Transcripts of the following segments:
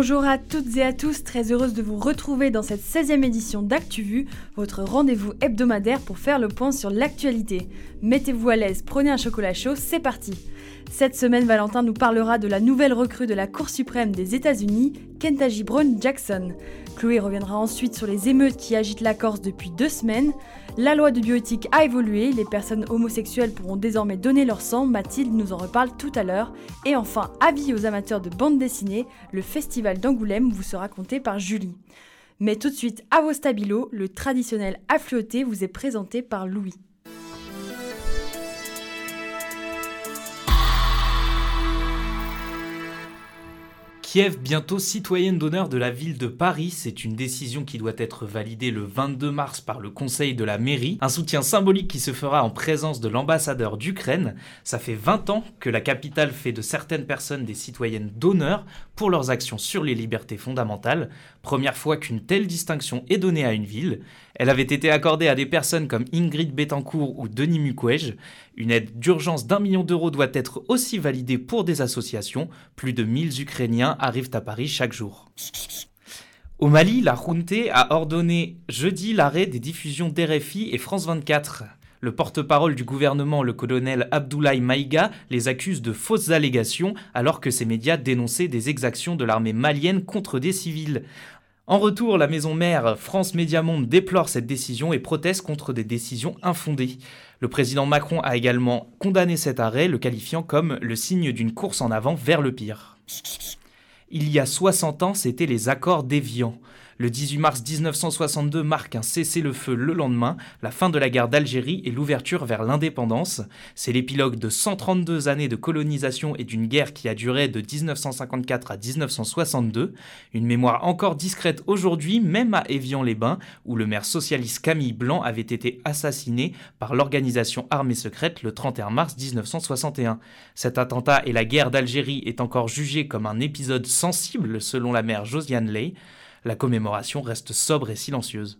Bonjour à toutes et à tous, très heureuse de vous retrouver dans cette 16e édition d'ActuVu, votre rendez-vous hebdomadaire pour faire le point sur l'actualité. Mettez-vous à l'aise, prenez un chocolat chaud, c'est parti cette semaine, Valentin nous parlera de la nouvelle recrue de la Cour suprême des États-Unis, Kentaji Brown Jackson. Chloé reviendra ensuite sur les émeutes qui agitent la Corse depuis deux semaines. La loi de bioéthique a évolué, les personnes homosexuelles pourront désormais donner leur sang, Mathilde nous en reparle tout à l'heure. Et enfin, avis aux amateurs de bande dessinée, le festival d'Angoulême vous sera compté par Julie. Mais tout de suite, à vos stabilos, le traditionnel affluoté vous est présenté par Louis. Kiev, bientôt citoyenne d'honneur de la ville de Paris, c'est une décision qui doit être validée le 22 mars par le conseil de la mairie, un soutien symbolique qui se fera en présence de l'ambassadeur d'Ukraine. Ça fait 20 ans que la capitale fait de certaines personnes des citoyennes d'honneur pour leurs actions sur les libertés fondamentales, première fois qu'une telle distinction est donnée à une ville. Elle avait été accordée à des personnes comme Ingrid Betancourt ou Denis Mukwege. Une aide d'urgence d'un million d'euros doit être aussi validée pour des associations. Plus de 1000 Ukrainiens arrivent à Paris chaque jour. Au Mali, la Junte a ordonné jeudi l'arrêt des diffusions d'RFI et France 24. Le porte-parole du gouvernement, le colonel Abdoulaye Maïga, les accuse de fausses allégations alors que ces médias dénonçaient des exactions de l'armée malienne contre des civils. En retour, la maison mère France Média Monde déplore cette décision et proteste contre des décisions infondées. Le président Macron a également condamné cet arrêt, le qualifiant comme le signe d'une course en avant vers le pire. Il y a 60 ans, c'était les accords d'Évian. Le 18 mars 1962 marque un cessez-le-feu le lendemain, la fin de la guerre d'Algérie et l'ouverture vers l'indépendance. C'est l'épilogue de 132 années de colonisation et d'une guerre qui a duré de 1954 à 1962. Une mémoire encore discrète aujourd'hui, même à Évian-les-Bains, où le maire socialiste Camille Blanc avait été assassiné par l'organisation armée secrète le 31 mars 1961. Cet attentat et la guerre d'Algérie est encore jugé comme un épisode sensible selon la maire Josiane Ley la commémoration reste sobre et silencieuse.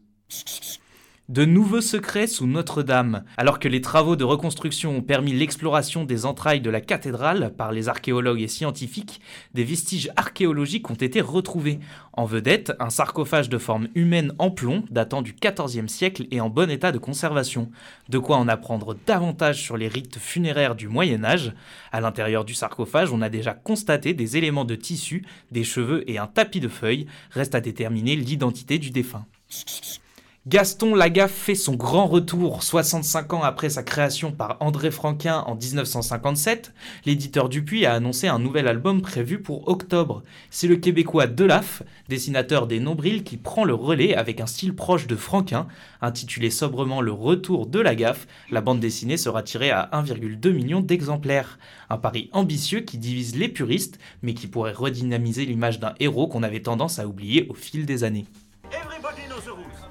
De nouveaux secrets sous Notre-Dame. Alors que les travaux de reconstruction ont permis l'exploration des entrailles de la cathédrale par les archéologues et scientifiques, des vestiges archéologiques ont été retrouvés. En vedette, un sarcophage de forme humaine en plomb datant du XIVe siècle et en bon état de conservation. De quoi en apprendre davantage sur les rites funéraires du Moyen Âge. À l'intérieur du sarcophage, on a déjà constaté des éléments de tissu, des cheveux et un tapis de feuilles. Reste à déterminer l'identité du défunt. Gaston Lagaffe fait son grand retour 65 ans après sa création par André Franquin en 1957. L'éditeur Dupuis a annoncé un nouvel album prévu pour octobre. C'est le Québécois Delaf, dessinateur des nombrils, qui prend le relais avec un style proche de Franquin. Intitulé sobrement Le Retour de Lagaffe, la bande dessinée sera tirée à 1,2 million d'exemplaires. Un pari ambitieux qui divise les puristes, mais qui pourrait redynamiser l'image d'un héros qu'on avait tendance à oublier au fil des années.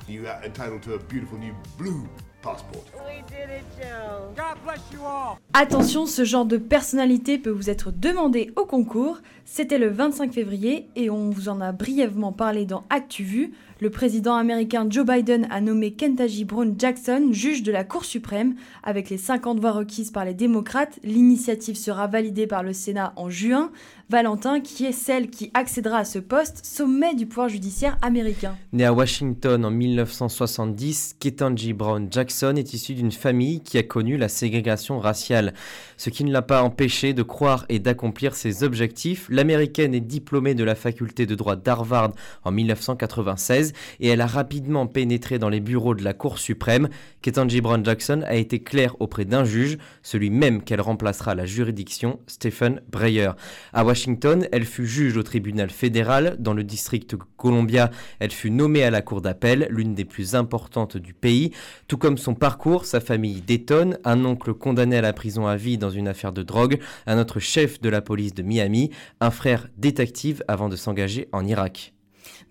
You are entitled to a beautiful new blue passport. We did it, Joe. God bless you all. Attention, ce genre de personnalité peut vous être demandé au concours. C'était le 25 février et on vous en a brièvement parlé dans ActuVu. Le président américain Joe Biden a nommé Kentaji Brown Jackson juge de la Cour suprême. Avec les 50 voix requises par les démocrates, l'initiative sera validée par le Sénat en juin. Valentin, qui est celle qui accédera à ce poste, sommet du pouvoir judiciaire américain. Né à Washington en 1970, Ketanji Brown Jackson est issu d'une famille qui a connu la ségrégation raciale. Ce qui ne l'a pas empêché de croire et d'accomplir ses objectifs. L'américaine est diplômée de la faculté de droit d'Harvard en 1996 et elle a rapidement pénétré dans les bureaux de la Cour suprême. Ketanji Brown Jackson a été claire auprès d'un juge, celui même qu'elle remplacera la juridiction, Stephen Breyer. À Washington, elle fut juge au tribunal fédéral. Dans le district Columbia, elle fut nommée à la cour d'appel, l'une des plus importantes du pays. Tout comme son parcours, sa famille détonne. Un oncle condamné à la prison à vie dans une affaire de drogue, un autre chef de la police de Miami, un frère détective avant de s'engager en Irak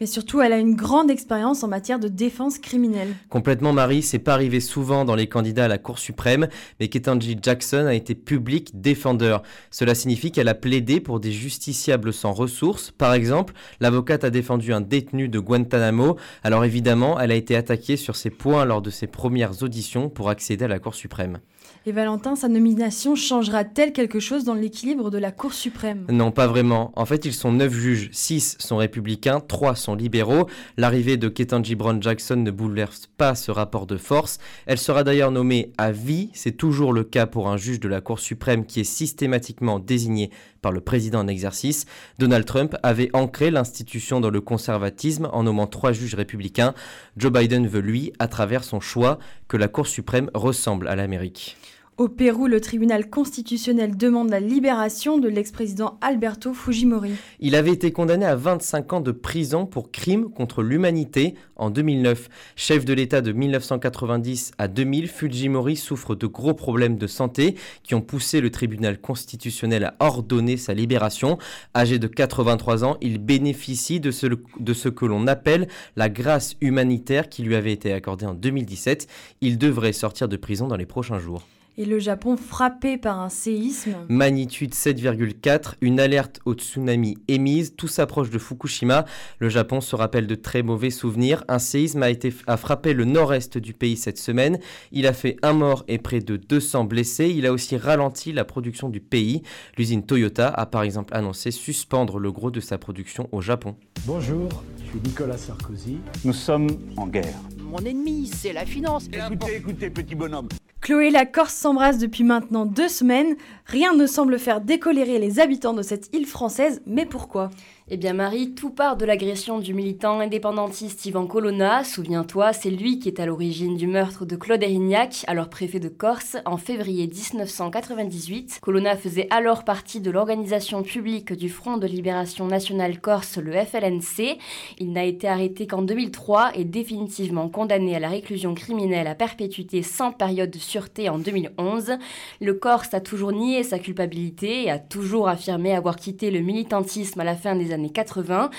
mais surtout elle a une grande expérience en matière de défense criminelle. Complètement Marie, c'est pas arrivé souvent dans les candidats à la Cour suprême, mais Ketanji Jackson a été public défendeur. Cela signifie qu'elle a plaidé pour des justiciables sans ressources. Par exemple, l'avocate a défendu un détenu de Guantanamo. Alors évidemment, elle a été attaquée sur ces points lors de ses premières auditions pour accéder à la Cour suprême. Et Valentin, sa nomination changera-t-elle quelque chose dans l'équilibre de la Cour suprême? Non, pas vraiment. En fait, ils sont neuf juges, six sont républicains, trois sont libéraux. L'arrivée de Ketanji Brown Jackson ne bouleverse pas ce rapport de force. Elle sera d'ailleurs nommée à vie. C'est toujours le cas pour un juge de la Cour suprême qui est systématiquement désigné par le président en exercice. Donald Trump avait ancré l'institution dans le conservatisme en nommant trois juges républicains. Joe Biden veut, lui, à travers son choix, que la Cour suprême ressemble à l'Amérique. Au Pérou, le tribunal constitutionnel demande la libération de l'ex-président Alberto Fujimori. Il avait été condamné à 25 ans de prison pour crimes contre l'humanité en 2009. Chef de l'État de 1990 à 2000, Fujimori souffre de gros problèmes de santé qui ont poussé le tribunal constitutionnel à ordonner sa libération. Âgé de 83 ans, il bénéficie de ce, de ce que l'on appelle la grâce humanitaire qui lui avait été accordée en 2017. Il devrait sortir de prison dans les prochains jours et le Japon frappé par un séisme. Magnitude 7,4, une alerte au tsunami émise, tout s'approche de Fukushima. Le Japon se rappelle de très mauvais souvenirs. Un séisme a, été, a frappé le nord-est du pays cette semaine. Il a fait un mort et près de 200 blessés. Il a aussi ralenti la production du pays. L'usine Toyota a par exemple annoncé suspendre le gros de sa production au Japon. Bonjour, je suis Nicolas Sarkozy. Nous sommes en guerre. Mon ennemi, c'est la finance. Écoutez, écoutez, petit bonhomme. Chloé la Corse s'embrassent depuis maintenant deux semaines. Rien ne semble faire décolérer les habitants de cette île française, mais pourquoi? Eh bien Marie, tout part de l'agression du militant indépendantiste Ivan Colonna. Souviens-toi, c'est lui qui est à l'origine du meurtre de Claude Erignac, alors préfet de Corse, en février 1998. Colonna faisait alors partie de l'organisation publique du Front de Libération Nationale Corse, le FLNC. Il n'a été arrêté qu'en 2003 et définitivement condamné à la réclusion criminelle à perpétuité sans période de sûreté en 2011. Le Corse a toujours nié sa culpabilité et a toujours affirmé avoir quitté le militantisme à la fin des années années 80.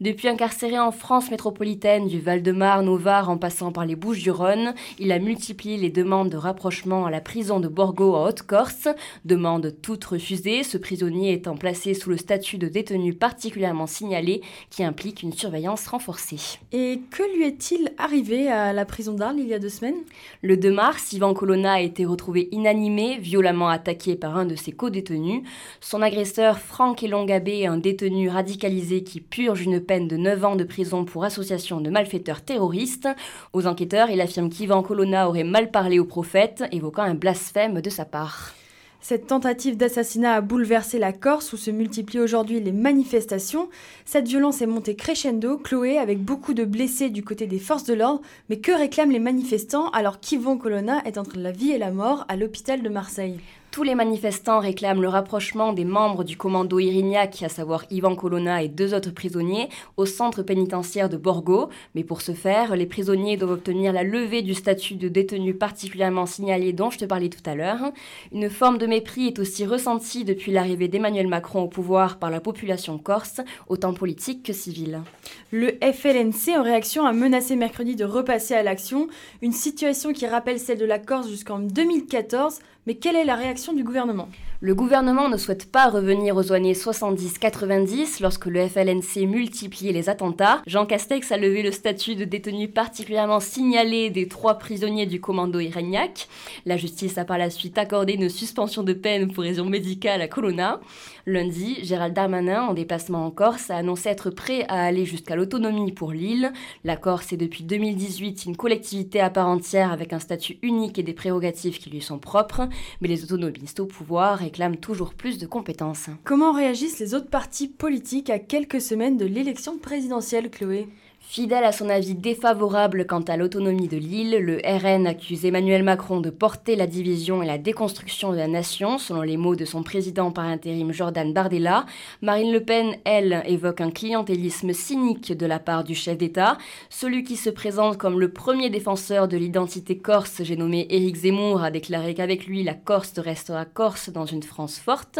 Depuis incarcéré en France métropolitaine, du Val-de-Marne au Var en passant par les Bouches-du-Rhône, il a multiplié les demandes de rapprochement à la prison de Borgo en Haute-Corse. Demande toutes refusées, ce prisonnier étant placé sous le statut de détenu particulièrement signalé qui implique une surveillance renforcée. Et que lui est-il arrivé à la prison d'Arles il y a deux semaines? Le 2 mars, Ivan Colonna a été retrouvé inanimé, violemment attaqué par un de ses co-détenus. Son agresseur, Franck Elongabé, un détenu radical qui purge une peine de 9 ans de prison pour association de malfaiteurs terroristes. Aux enquêteurs, il affirme qu'Ivan Colonna aurait mal parlé au prophète, évoquant un blasphème de sa part. Cette tentative d'assassinat a bouleversé la Corse où se multiplient aujourd'hui les manifestations. Cette violence est montée crescendo, Chloé, avec beaucoup de blessés du côté des forces de l'ordre. Mais que réclament les manifestants alors qu'Yvon Colonna est entre la vie et la mort à l'hôpital de Marseille? Tous les manifestants réclament le rapprochement des membres du commando Irignac, à savoir Ivan Colonna et deux autres prisonniers, au centre pénitentiaire de Borgo. Mais pour ce faire, les prisonniers doivent obtenir la levée du statut de détenu particulièrement signalé dont je te parlais tout à l'heure. Une forme de mépris est aussi ressentie depuis l'arrivée d'Emmanuel Macron au pouvoir par la population corse, autant politique que civile. Le FLNC, en réaction, a menacé mercredi de repasser à l'action, une situation qui rappelle celle de la Corse jusqu'en 2014 mais quelle est la réaction du gouvernement? Le gouvernement ne souhaite pas revenir aux années 70-90 lorsque le FLNC multipliait les attentats. Jean Castex a levé le statut de détenu particulièrement signalé des trois prisonniers du commando Irignac. La justice a par la suite accordé une suspension de peine pour raison médicale à Colonna. Lundi, Gérald Darmanin, en déplacement en Corse, a annoncé être prêt à aller jusqu'à l'autonomie pour l'île. La Corse est depuis 2018 une collectivité à part entière avec un statut unique et des prérogatives qui lui sont propres, mais les autonomistes au pouvoir réclament toujours plus de compétences. Comment réagissent les autres partis politiques à quelques semaines de l'élection présidentielle, Chloé? Fidèle à son avis défavorable quant à l'autonomie de l'île, le RN accuse Emmanuel Macron de porter la division et la déconstruction de la nation, selon les mots de son président par intérim Jordan Bardella. Marine Le Pen, elle, évoque un clientélisme cynique de la part du chef d'État. Celui qui se présente comme le premier défenseur de l'identité corse, j'ai nommé Éric Zemmour, a déclaré qu'avec lui, la Corse restera Corse dans une France forte.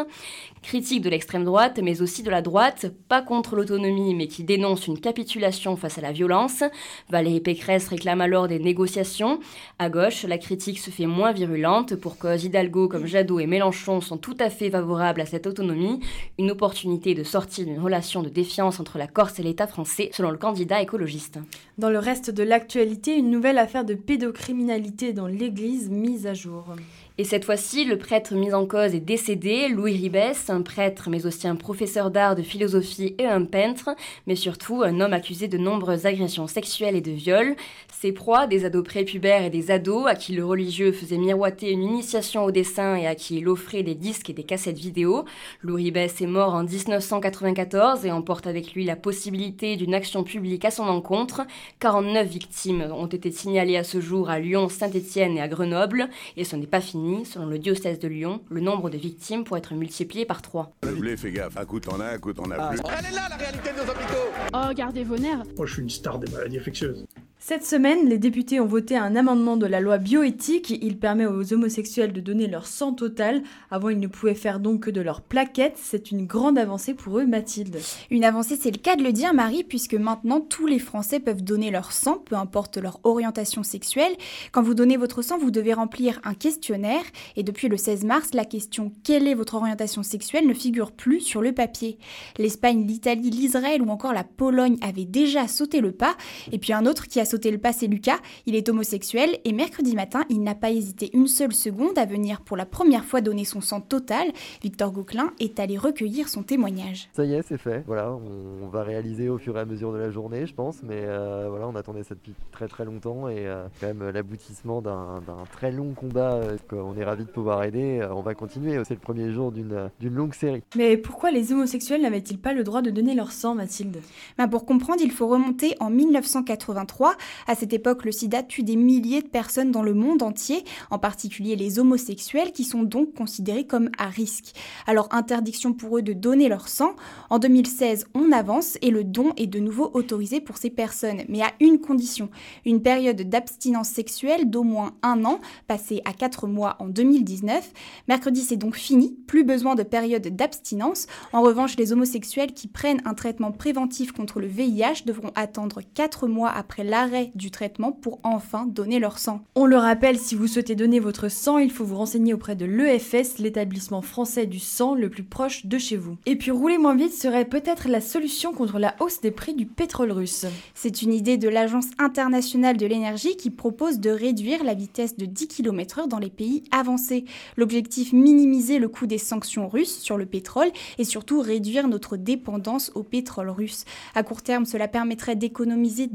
Critique de l'extrême droite, mais aussi de la droite, pas contre l'autonomie, mais qui dénonce une capitulation face à la violence. Valérie Pécresse réclame alors des négociations. À gauche, la critique se fait moins virulente pour cause Hidalgo comme Jadot et Mélenchon sont tout à fait favorables à cette autonomie, une opportunité de sortir d'une relation de défiance entre la Corse et l'État français, selon le candidat écologiste. Dans le reste de l'actualité, une nouvelle affaire de pédocriminalité dans l'Église mise à jour. Et cette fois-ci, le prêtre mis en cause est décédé, Louis Ribès, un prêtre mais aussi un professeur d'art, de philosophie et un peintre, mais surtout un homme accusé de nombreuses agressions sexuelles et de viols. Ses proies, des ados prépubères et des ados à qui le religieux faisait miroiter une initiation au dessin et à qui il offrait des disques et des cassettes vidéo. Louis Ribès est mort en 1994 et emporte avec lui la possibilité d'une action publique à son encontre. 49 victimes ont été signalées à ce jour à Lyon, Saint-Étienne et à Grenoble, et ce n'est pas fini selon le diocèse de Lyon, le nombre de victimes pourrait être multiplié par 3. Le blé, fais gaffe. Un coup t'en as, un coup t'en as Ah, plus. Elle est là la réalité de nos hôpitaux Oh, gardez vos nerfs Moi, je suis une star des maladies infectieuses. Cette semaine, les députés ont voté un amendement de la loi bioéthique. Il permet aux homosexuels de donner leur sang total. Avant, ils ne pouvaient faire donc que de leur plaquettes. C'est une grande avancée pour eux, Mathilde. Une avancée, c'est le cas de le dire, Marie, puisque maintenant tous les Français peuvent donner leur sang, peu importe leur orientation sexuelle. Quand vous donnez votre sang, vous devez remplir un questionnaire. Et depuis le 16 mars, la question quelle est votre orientation sexuelle? ne figure plus sur le papier. L'Espagne, l'Italie, l'Israël ou encore la Pologne avaient déjà sauté le pas. Et puis un autre qui a sauté le pas, c'est Lucas. Il est homosexuel et mercredi matin, il n'a pas hésité une seule seconde à venir pour la première fois donner son sang total. Victor Gauquelin est allé recueillir son témoignage. Ça y est, c'est fait. Voilà, on, va réaliser au fur et à mesure de la journée, je pense. Mais euh, voilà, on attendait ça depuis très très longtemps et euh, quand même l'aboutissement d'un très long combat. euh, qu'on est ravis de pouvoir aider. Euh, on va continuer. C'est le premier jour d'une d'une longue série. Mais pourquoi les homosexuels n'avaient-ils pas le droit de donner leur sang, Mathilde? Ben, pour comprendre, il faut remonter en 1983. À cette époque, le sida tue des milliers de personnes dans le monde entier, en particulier les homosexuels, qui sont donc considérés comme à risque. Alors, interdiction pour eux de donner leur sang. En 2016, on avance et le don est de nouveau autorisé pour ces personnes, mais à une condition une période d'abstinence sexuelle d'au moins un an, passée à 4 mois en 2019. Mercredi, c'est donc fini, plus besoin de période d'abstinence. En revanche, les homosexuels qui prennent un traitement préventif contre le VIH devront attendre 4 mois après l'arrêt du traitement pour enfin donner leur sang. On le rappelle, si vous souhaitez donner votre sang, il faut vous renseigner auprès de l'EFS, l'établissement français du sang le plus proche de chez vous. Et puis rouler moins vite serait peut-être la solution contre la hausse des prix du pétrole russe. C'est une idée de l'Agence internationale de l'énergie qui propose de réduire la vitesse de 10 km/h dans les pays avancés. L'objectif, minimiser le coût des sanctions russes sur le pétrole et surtout réduire notre dépendance au pétrole russe. À court terme, cela permettrait d'économiser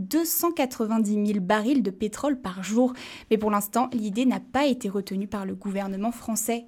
290 000 barils de pétrole par jour. Mais pour l'instant, l'idée n'a pas été retenue par le gouvernement français.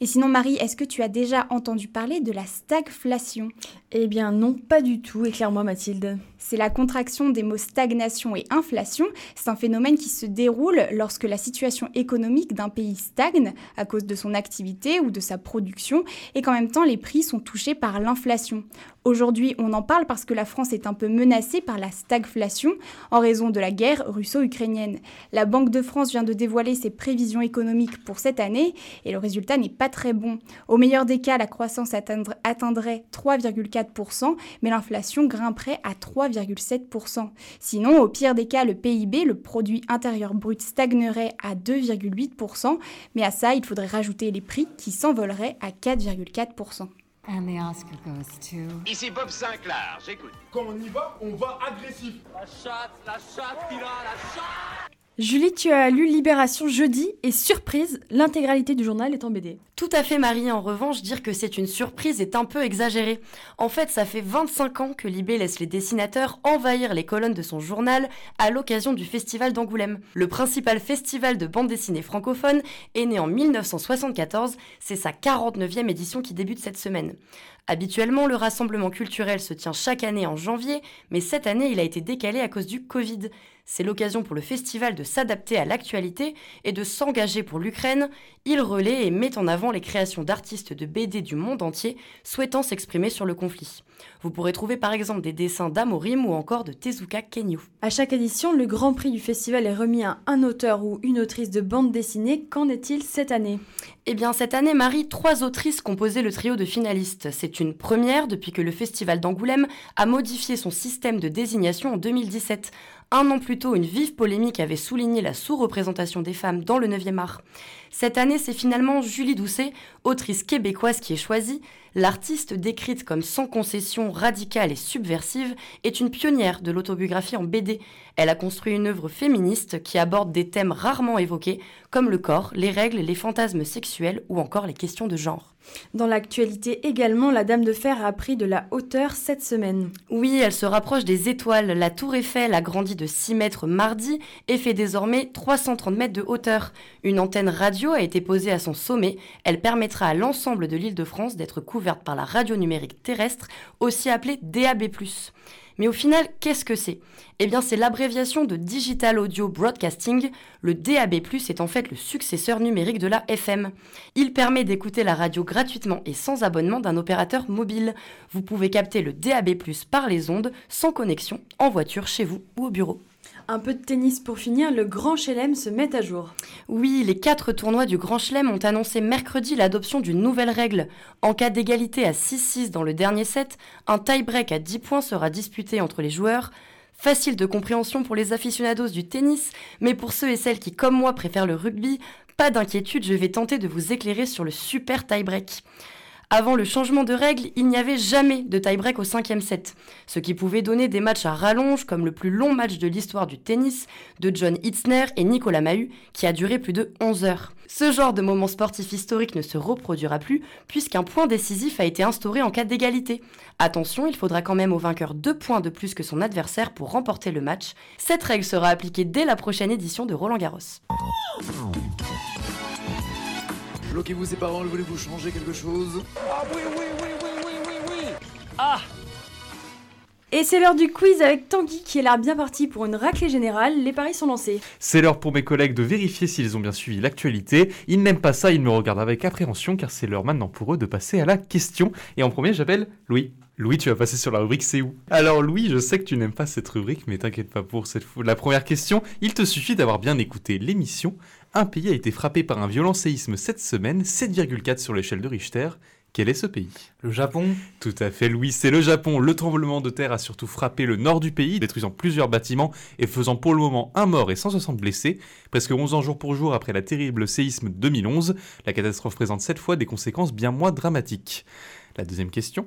Et sinon, Marie, est-ce que tu as déjà entendu parler de la stagflation? Eh bien non, pas du tout. Éclaire-moi Mathilde. C'est la contraction des mots stagnation et inflation. C'est un phénomène qui se déroule lorsque la situation économique d'un pays stagne à cause de son activité ou de sa production et qu'en même temps les prix sont touchés par l'inflation. Aujourd'hui, on en parle parce que la France est un peu menacée par la stagflation en raison de la guerre russo-ukrainienne. La Banque de France vient de dévoiler ses prévisions économiques pour cette année et le résultat n'est pas très bon. Au meilleur des cas, la croissance atteindrait 3,4%, mais l'inflation grimperait à 3,7%. Sinon, au pire des cas, le PIB, le produit intérieur brut, stagnerait à 2,8%, mais à ça, il faudrait rajouter les prix qui s'envoleraient à 4,4%. And the Oscar goes to. Ici Bob Sinclair, j'écoute. Quand on y va, on va agressif. La chatte, la chatte, il a la chatte Julie, tu as lu Libération jeudi et surprise, l'intégralité du journal est en BD. Tout à fait Marie, en revanche, dire que c'est une surprise est un peu exagéré. En fait, ça fait 25 ans que Libé laisse les dessinateurs envahir les colonnes de son journal à l'occasion du Festival d'Angoulême. Le principal festival de bande dessinée francophone est né en 1974, c'est sa 49e édition qui débute cette semaine. Habituellement, le rassemblement culturel se tient chaque année en janvier, mais cette année, il a été décalé à cause du Covid. C'est l'occasion pour le festival de s'adapter à l'actualité et de s'engager pour l'Ukraine. Il relaie et met en avant les créations d'artistes de BD du monde entier souhaitant s'exprimer sur le conflit. Vous pourrez trouver par exemple des dessins d'Amorim ou encore de Tezuka Kenyu. À chaque édition, le grand prix du festival est remis à un auteur ou une autrice de bande dessinée. Qu'en est-il cette année? Eh bien, cette année, Marie, trois autrices composaient le trio de finalistes. C'est une première depuis que le festival d'Angoulême a modifié son système de désignation en 2017. Un an plus tôt, une vive polémique avait souligné la sous-représentation des femmes dans le 9e art. Cette année, c'est finalement Julie Doucet, autrice québécoise, qui est choisie. L'artiste, décrite comme sans concession, radicale et subversive, est une pionnière de l'autobiographie en BD. Elle a construit une œuvre féministe qui aborde des thèmes rarement évoqués, comme le corps, les règles, les fantasmes sexuels ou encore les questions de genre. Dans l'actualité également, la Dame de Fer a pris de la hauteur cette semaine. Oui, elle se rapproche des étoiles. La tour Eiffel a grandi de 6 mètres mardi et fait désormais 330 mètres de hauteur. Une antenne radio a été posée à son sommet. Elle permettra à l'ensemble de l'île de France d'être couverte par la radio numérique terrestre, aussi appelée DAB+. Mais au final, qu'est-ce que c'est? Eh bien, c'est l'abréviation de Digital Audio Broadcasting. Le DAB+, est en fait le successeur numérique de la FM. Il permet d'écouter la radio gratuitement et sans abonnement d'un opérateur mobile. Vous pouvez capter le DAB+, par les ondes, sans connexion, en voiture, chez vous ou au bureau. Un peu de tennis pour finir, le Grand Chelem se met à jour. Oui, les quatre tournois du Grand Chelem ont annoncé mercredi l'adoption d'une nouvelle règle. En cas d'égalité à 6-6 dans le dernier set, un tie-break à 10 points sera disputé entre les joueurs. Facile de compréhension pour les aficionados du tennis, mais pour ceux et celles qui, comme moi, préfèrent le rugby, pas d'inquiétude, je vais tenter de vous éclairer sur le super tie-break. Avant le changement de règles, il n'y avait jamais de tie-break au cinquième set, ce qui pouvait donner des matchs à rallonge comme le plus long match de l'histoire du tennis de John Hitzner et Nicolas Mahut, qui a duré plus de 11 heures. Ce genre de moment sportif historique ne se reproduira plus puisqu'un point décisif a été instauré en cas d'égalité. Attention, il faudra quand même au vainqueur deux points de plus que son adversaire pour remporter le match. Cette règle sera appliquée dès la prochaine édition de Roland Garros. Bloquez-vous ses paroles, voulez-vous changer quelque chose Ah oui, oui, oui, oui, oui, oui, oui Ah et c'est l'heure du quiz avec Tanguy qui est là bien parti pour une raclée générale. Les paris sont lancés. C'est l'heure pour mes collègues de vérifier s'ils ont bien suivi l'actualité. Ils n'aiment pas ça, ils me regardent avec appréhension car c'est l'heure maintenant pour eux de passer à la question. Et en premier, j'appelle Louis. Louis, tu vas passer sur la rubrique C'est où? Alors Louis, je sais que tu n'aimes pas cette rubrique, mais t'inquiète pas pour cette. La première question, il te suffit d'avoir bien écouté l'émission. Un pays a été frappé par un violent séisme cette semaine, 7,4 sur l'échelle de Richter. Quel est ce pays? Le Japon Tout à fait, Louis, c'est le Japon. Le tremblement de terre a surtout frappé le nord du pays, détruisant plusieurs bâtiments et faisant pour le moment un mort et 160 blessés. Presque 11 ans jour pour jour après la terrible séisme de 2011, la catastrophe présente cette fois des conséquences bien moins dramatiques. La deuxième question?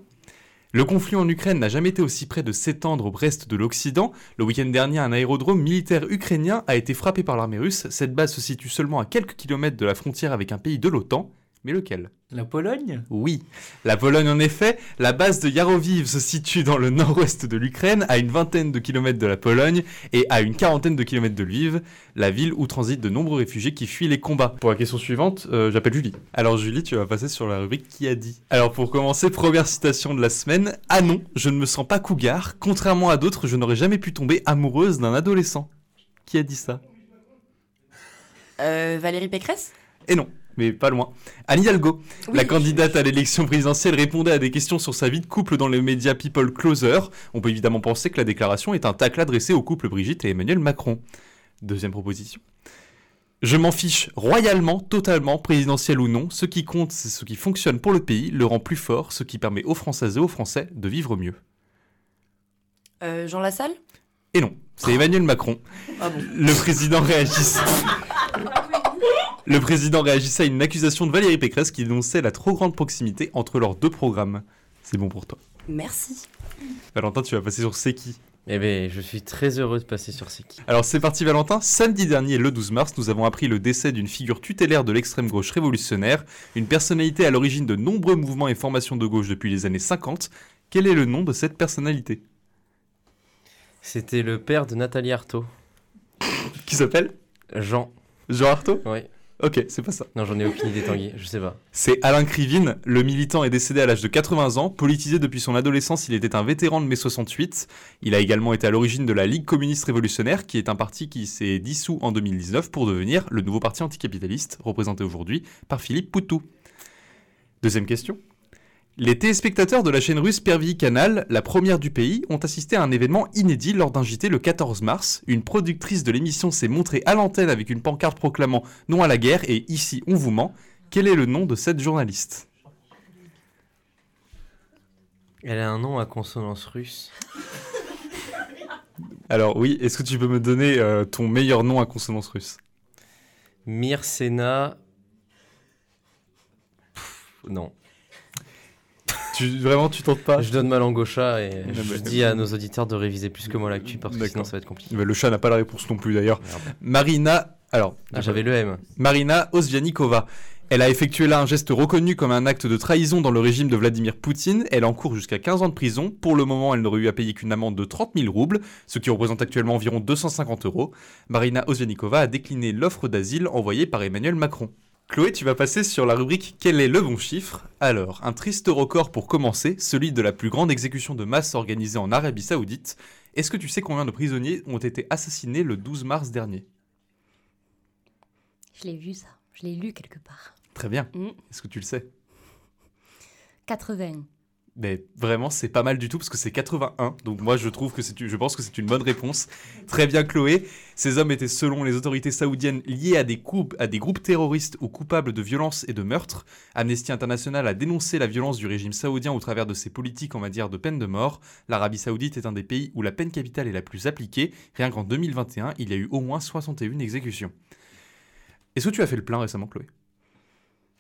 Le conflit en Ukraine n'a jamais été aussi près de s'étendre au reste de l'Occident. Le week-end dernier, un aérodrome militaire ukrainien a été frappé par l'armée russe. Cette base se situe seulement à quelques kilomètres de la frontière avec un pays de l'OTAN. Mais lequel? La Pologne? Oui, la Pologne en effet. La base de Yaroviv se situe dans le nord-ouest de l'Ukraine, à une vingtaine de kilomètres de la Pologne et à une quarantaine de kilomètres de Lviv, la ville où transitent de nombreux réfugiés qui fuient les combats. Pour la question suivante, euh, j'appelle Julie. Alors Julie, tu vas passer sur la rubrique Qui a dit? Alors pour commencer, première citation de la semaine. Ah non, je ne me sens pas cougar. Contrairement à d'autres, je n'aurais jamais pu tomber amoureuse d'un adolescent. Qui a dit ça? Euh, Valérie Pécresse? Et non mais pas loin. Anne Hidalgo, la candidate à l'élection présidentielle, répondait à des questions sur sa vie de couple dans les médias People Closer. On peut évidemment penser que la déclaration est un tacle adressé au couple Brigitte et Emmanuel Macron. Deuxième proposition. Je m'en fiche royalement, totalement, présidentiel ou non. Ce qui compte, c'est ce qui fonctionne pour le pays, le rend plus fort, ce qui permet aux Françaises et aux Français de vivre mieux. Euh, Jean Lassalle? Et non, c'est Emmanuel Macron. Ah bon. Le président réagissait. Le président réagissait à une accusation de Valérie Pécresse qui dénonçait la trop grande proximité entre leurs deux programmes. C'est bon pour toi. Merci. Valentin, tu vas passer sur C'est qui? Eh bien, je suis très heureux de passer sur C'est qui. Alors c'est parti Valentin, samedi dernier, le 12 mars, nous avons appris le décès d'une figure tutélaire de l'extrême gauche révolutionnaire, une personnalité à l'origine de nombreux mouvements et formations de gauche depuis les années 50. Quel est le nom de cette personnalité? C'était le père de Nathalie Arthaud. Qui s'appelle? Jean. Jean Arthaud Oui. Ok, c'est pas ça. Non, j'en ai aucune idée, Tanguy, je sais pas. C'est Alain Krivine. Le militant est décédé à l'âge de 80 ans. Politisé depuis son adolescence, il était un vétéran de mai 68. Il a également été à l'origine de la Ligue communiste révolutionnaire, qui est un parti qui s'est dissous en 2019 pour devenir le nouveau parti anticapitaliste, représenté aujourd'hui par Philippe Poutou. Deuxième question. Les téléspectateurs de la chaîne russe Pervy Canal, la première du pays, ont assisté à un événement inédit lors d'un JT le 14 mars. Une productrice de l'émission s'est montrée à l'antenne avec une pancarte proclamant Non à la guerre et ici on vous ment. Quel est le nom de cette journaliste? Elle a un nom à consonance russe. Alors oui, est-ce que tu peux me donner euh, ton meilleur nom à consonance russe? Myrsena. Non. Tu, vraiment, tu tentes pas Je donne ma langue au chat et je dis à nos auditeurs de réviser plus que moi l'actu parce que sinon ça va être compliqué. Mais Le chat n'a pas la réponse non plus d'ailleurs. Marina. Alors. Ah, j'avais le M. Marina Osvianikova. Elle a effectué là un geste reconnu comme un acte de trahison dans le régime de Vladimir Poutine. Elle encourt jusqu'à 15 ans de prison. Pour le moment, elle n'aurait eu à payer qu'une amende de 30 000 roubles, ce qui représente actuellement environ 250 euros. Marina Osvianikova a décliné l'offre d'asile envoyée par Emmanuel Macron. Chloé, tu vas passer sur la rubrique Quel est le bon chiffre? Alors, un triste record pour commencer, celui de la plus grande exécution de masse organisée en Arabie Saoudite. Est-ce que tu sais combien de prisonniers ont été assassinés le 12 mars dernier? Je l'ai vu ça, je l'ai lu quelque part. Très bien. Mm. Est-ce que tu le sais? 80. Mais vraiment, c'est pas mal du tout parce que c'est 81. Donc moi, je trouve que c'est, je pense que c'est une bonne réponse. Très bien, Chloé. Ces hommes étaient, selon les autorités saoudiennes, liés à des, groupes, à des groupes terroristes ou coupables de violences et de meurtres. Amnesty International a dénoncé la violence du régime saoudien au travers de ses politiques en matière de peine de mort. L'Arabie Saoudite est un des pays où la peine capitale est la plus appliquée. Rien qu'en 2021, il y a eu au moins 61 exécutions. Est-ce que tu as fait le plein récemment, Chloé?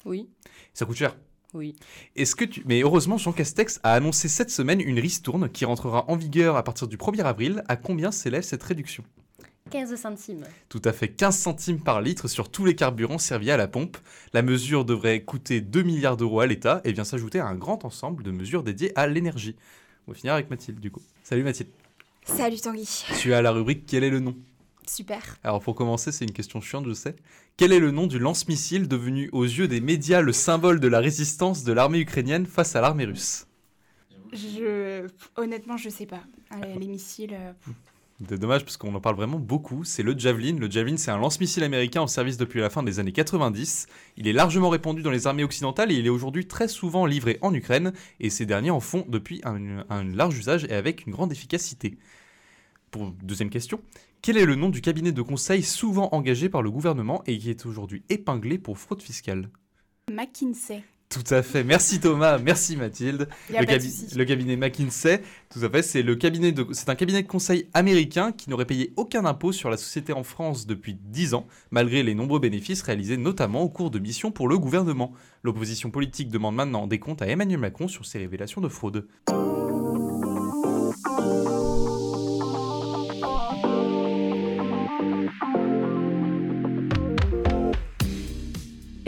Oui. Ça coûte cher. Oui. Est-ce que tu... Mais heureusement, Jean Castex a annoncé cette semaine une ristourne qui rentrera en vigueur à partir du 1er avril. À combien s'élève cette réduction? 15 centimes. Tout à fait 15 centimes par litre sur tous les carburants servis à la pompe. La mesure devrait coûter 2 milliards d'euros à l'État et vient s'ajouter à un grand ensemble de mesures dédiées à l'énergie. On va finir avec Mathilde du coup. Salut Mathilde. Salut Tanguy. Tu as la rubrique Quel est le nom Super. Alors pour commencer, c'est une question chiante, je sais. Quel est le nom du lance-missile devenu aux yeux des médias le symbole de la résistance de l'armée ukrainienne face à l'armée russe? Je... Honnêtement, je sais pas. Allez, les missiles... euh, C'est dommage parce qu'on en parle vraiment beaucoup. C'est le Javelin. Le Javelin, c'est un lance-missile américain en service depuis la fin des années 90. Il est largement répandu dans les armées occidentales et il est aujourd'hui très souvent livré en Ukraine. Et ces derniers en font depuis un, un large usage et avec une grande efficacité. Pour deuxième question, quel est le nom du cabinet de conseil souvent engagé par le gouvernement et qui est aujourd'hui épinglé pour fraude fiscale? McKinsey. tout à fait. Merci Thomas, merci Mathilde. Le, cabi- cabinet McKinsey, tout à fait, c'est le cabinet de c'est un cabinet de conseil américain qui n'aurait payé aucun impôt sur la société en France depuis 10 ans, malgré les nombreux bénéfices réalisés notamment au cours de missions pour le gouvernement. L'opposition politique demande maintenant des comptes à Emmanuel Macron sur ces révélations de fraude.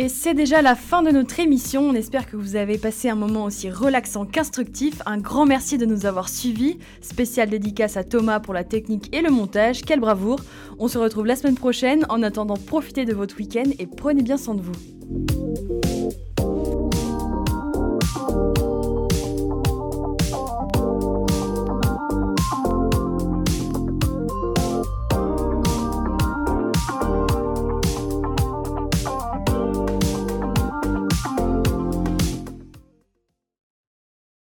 C'est déjà la fin de notre émission. On espère que vous avez passé un moment aussi relaxant qu'instructif. Un grand merci de nous avoir suivis. Spécial dédicace à Thomas pour la technique et le montage. Quelle bravoure. On se retrouve la semaine prochaine. En attendant, profitez de votre week-end et prenez bien soin de vous.